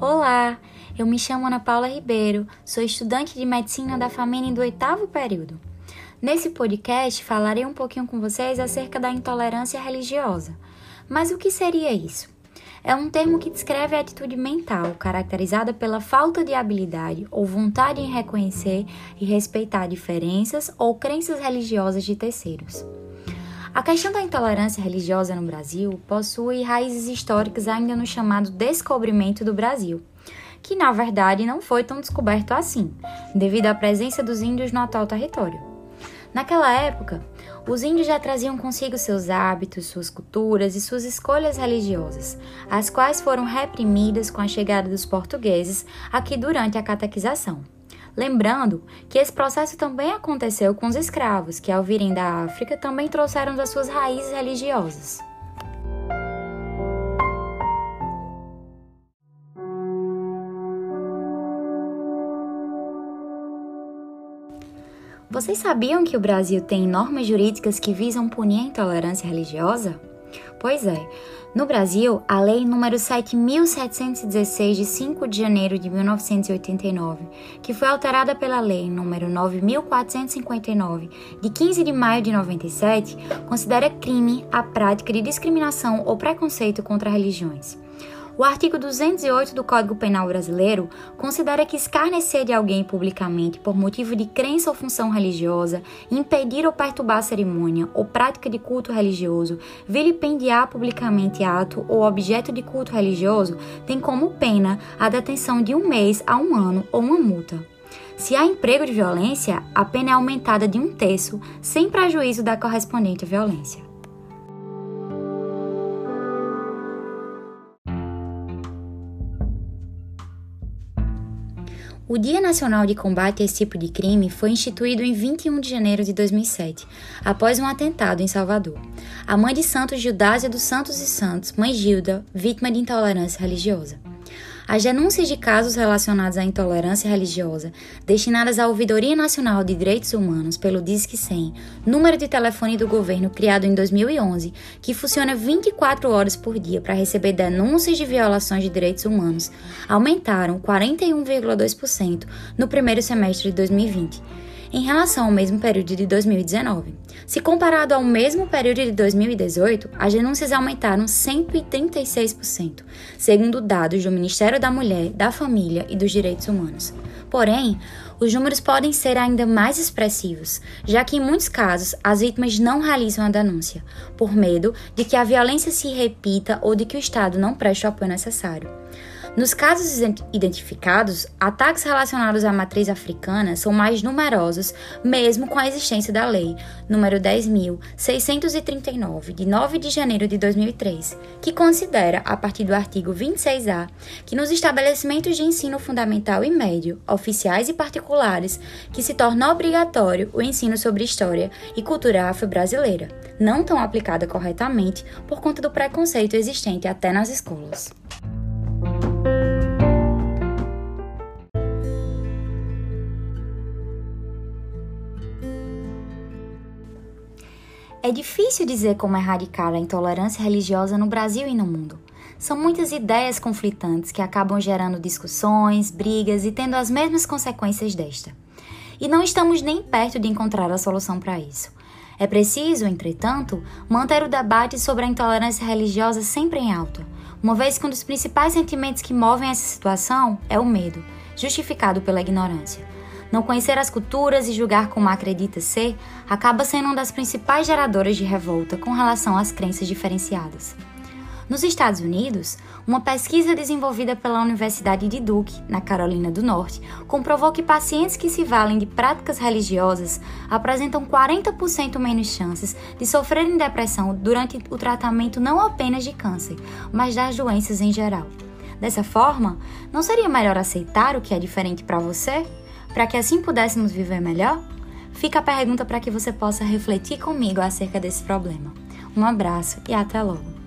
Olá, eu me chamo Ana Paula Ribeiro, sou estudante de medicina da FAMENE do oitavo período. Nesse podcast falarei um pouquinho com vocês acerca da intolerância religiosa. Mas o que seria isso? É um termo que descreve a atitude mental caracterizada pela falta de habilidade ou vontade em reconhecer e respeitar diferenças ou crenças religiosas de terceiros. A questão da intolerância religiosa no Brasil possui raízes históricas ainda no chamado descobrimento do Brasil, que na verdade não foi tão descoberto assim, devido à presença dos índios no atual território. Naquela época, os índios já traziam consigo seus hábitos, suas culturas e suas escolhas religiosas, as quais foram reprimidas com a chegada dos portugueses aqui durante a catequização. Lembrando que esse processo também aconteceu com os escravos, que ao virem da África também trouxeram das suas raízes religiosas. Vocês sabiam que o Brasil tem normas jurídicas que visam punir a intolerância religiosa? Pois é, no Brasil, a Lei nº 7.716, de 5 de janeiro de 1989, que foi alterada pela Lei nº 9.459, de 15 de maio de 97, considera crime a prática de discriminação ou preconceito contra religiões. O artigo 208 do Código Penal Brasileiro considera que escarnecer de alguém publicamente por motivo de crença ou função religiosa, impedir ou perturbar a cerimônia ou prática de culto religioso, vilipendiar publicamente ato ou objeto de culto religioso, tem como pena a detenção de um mês a um ano ou uma multa. Se há emprego de violência, a pena é aumentada de um terço, sem prejuízo da correspondente violência. O Dia Nacional de Combate a esse tipo de crime foi instituído em 21 de janeiro de 2007, após um atentado em Salvador. A mãe de Santos Gildásia dos Santos e Santos, mãe Gilda, vítima de intolerância religiosa. As denúncias de casos relacionados à intolerância religiosa, destinadas à Ouvidoria Nacional de Direitos Humanos pelo Disque 100, número de telefone do governo criado em 2011, que funciona 24 horas por dia para receber denúncias de violações de direitos humanos, aumentaram 41,2% no primeiro semestre de 2020 em relação ao mesmo período de 2019. Se comparado ao mesmo período de 2018, as denúncias aumentaram 136%, segundo dados do Ministério da Mulher, da Família e dos Direitos Humanos. Porém, os números podem ser ainda mais expressivos, já que em muitos casos as vítimas não realizam a denúncia, por medo de que a violência se repita ou de que o Estado não preste o apoio necessário. Nos casos identificados, ataques relacionados à matriz africana são mais numerosos, mesmo com a existência da lei número 10.639, de 9 de janeiro de 2003, que considera, a partir do artigo 26A, que nos estabelecimentos de ensino fundamental e médio, oficiais e particulares, que se torna obrigatório o ensino sobre história e cultura afro-brasileira, não tão aplicada corretamente por conta do preconceito existente até nas escolas. É difícil dizer como erradicar a intolerância religiosa no Brasil e no mundo. São muitas ideias conflitantes que acabam gerando discussões, brigas e tendo as mesmas consequências desta. E não estamos nem perto de encontrar a solução para isso. É preciso, entretanto, manter o debate sobre a intolerância religiosa sempre em alta, uma vez que um dos principais sentimentos que movem essa situação é o medo, justificado pela ignorância. Não conhecer as culturas e julgar como acredita ser acaba sendo uma das principais geradoras de revolta com relação às crenças diferenciadas. Nos Estados Unidos, uma pesquisa desenvolvida pela Universidade de Duke, na Carolina do Norte, comprovou que pacientes que se valem de práticas religiosas apresentam 40% menos chances de sofrerem depressão durante o tratamento não apenas de câncer, mas das doenças em geral. Dessa forma, não seria melhor aceitar o que é diferente para você? Para que assim pudéssemos viver melhor? Fica a pergunta para que você possa refletir comigo acerca desse problema. Um abraço e até logo!